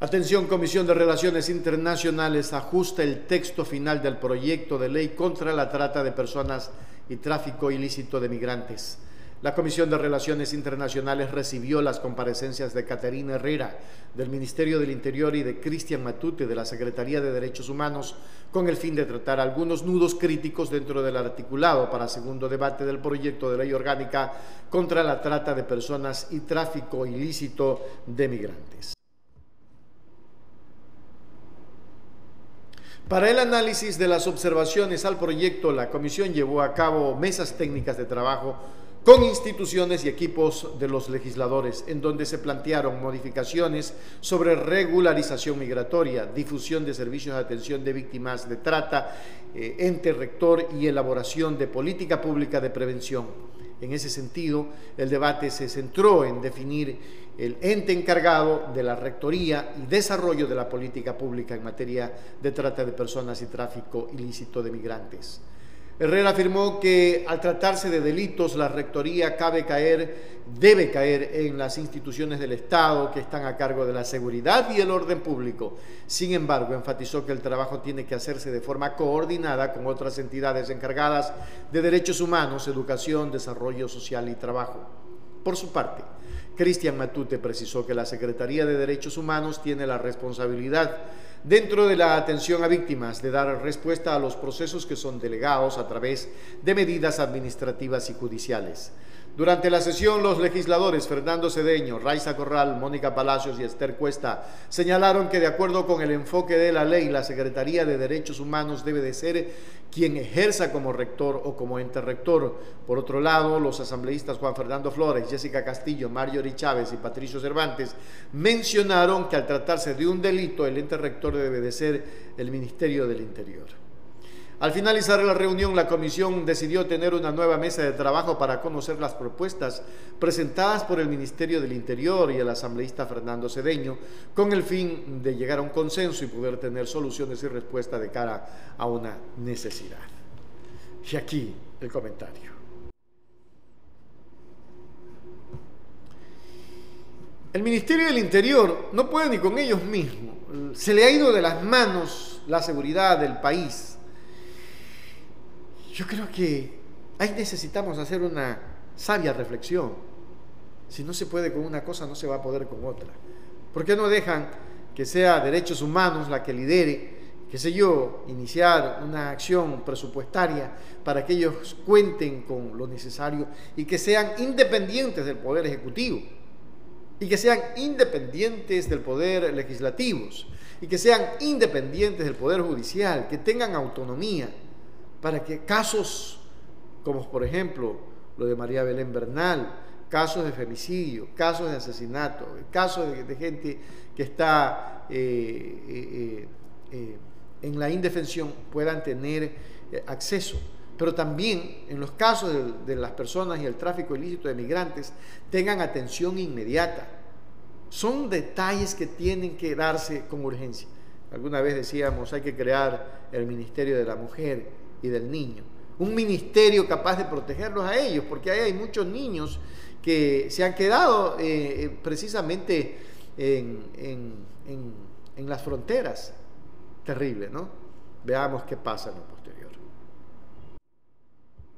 Atención, Comisión de Relaciones Internacionales ajusta el texto final del proyecto de ley contra la trata de personas y tráfico ilícito de migrantes. La Comisión de Relaciones Internacionales recibió las comparecencias de Caterina Herrera del Ministerio del Interior y de Cristian Matute de la Secretaría de Derechos Humanos con el fin de tratar algunos nudos críticos dentro del articulado para segundo debate del proyecto de ley orgánica contra la trata de personas y tráfico ilícito de migrantes. Para el análisis de las observaciones al proyecto, la Comisión llevó a cabo mesas técnicas de trabajo con instituciones y equipos de los legisladores, en donde se plantearon modificaciones sobre regularización migratoria, difusión de servicios de atención de víctimas de trata, eh, ente rector y elaboración de política pública de prevención. En ese sentido, el debate se centró en definir el ente encargado de la rectoría y desarrollo de la política pública en materia de trata de personas y tráfico ilícito de migrantes. Herrera afirmó que al tratarse de delitos, la rectoría cabe caer, debe caer en las instituciones del Estado que están a cargo de la seguridad y el orden público. Sin embargo, enfatizó que el trabajo tiene que hacerse de forma coordinada con otras entidades encargadas de derechos humanos, educación, desarrollo social y trabajo. Por su parte, Cristian Matute precisó que la Secretaría de Derechos Humanos tiene la responsabilidad dentro de la atención a víctimas, de dar respuesta a los procesos que son delegados a través de medidas administrativas y judiciales. Durante la sesión, los legisladores Fernando Cedeño, Raiza Corral, Mónica Palacios y Esther Cuesta señalaron que de acuerdo con el enfoque de la ley, la Secretaría de Derechos Humanos debe de ser quien ejerza como rector o como ente rector. Por otro lado, los asambleístas Juan Fernando Flores, Jessica Castillo, Marjorie Chávez y Patricio Cervantes mencionaron que al tratarse de un delito, el ente rector debe de ser el Ministerio del Interior. Al finalizar la reunión, la comisión decidió tener una nueva mesa de trabajo para conocer las propuestas presentadas por el Ministerio del Interior y el asambleísta Fernando Cedeño, con el fin de llegar a un consenso y poder tener soluciones y respuestas de cara a una necesidad. Y aquí el comentario. El Ministerio del Interior no puede ni con ellos mismos. Se le ha ido de las manos la seguridad del país yo creo que ahí necesitamos hacer una sabia reflexión. Si no se puede con una cosa, no se va a poder con otra. ¿Por qué no dejan que sea derechos humanos la que lidere, qué sé yo, iniciar una acción presupuestaria para que ellos cuenten con lo necesario y que sean independientes del Poder Ejecutivo? Y que sean independientes del Poder Legislativo y que sean independientes del Poder Judicial, que tengan autonomía para que casos como por ejemplo lo de María Belén Bernal, casos de femicidio, casos de asesinato, casos de, gente que está eh, eh, eh, en la indefensión puedan tener acceso. Pero también en los casos de, de las personas y el tráfico ilícito de migrantes tengan atención inmediata. Son detalles que tienen que darse con urgencia. Alguna vez decíamos, hay que crear el Ministerio de la Mujer, y del niño. Un ministerio capaz de protegerlos a ellos, porque ahí hay muchos niños que se han quedado eh, eh, precisamente en, en, las fronteras. Terrible, ¿no? Veamos qué pasa en lo posterior.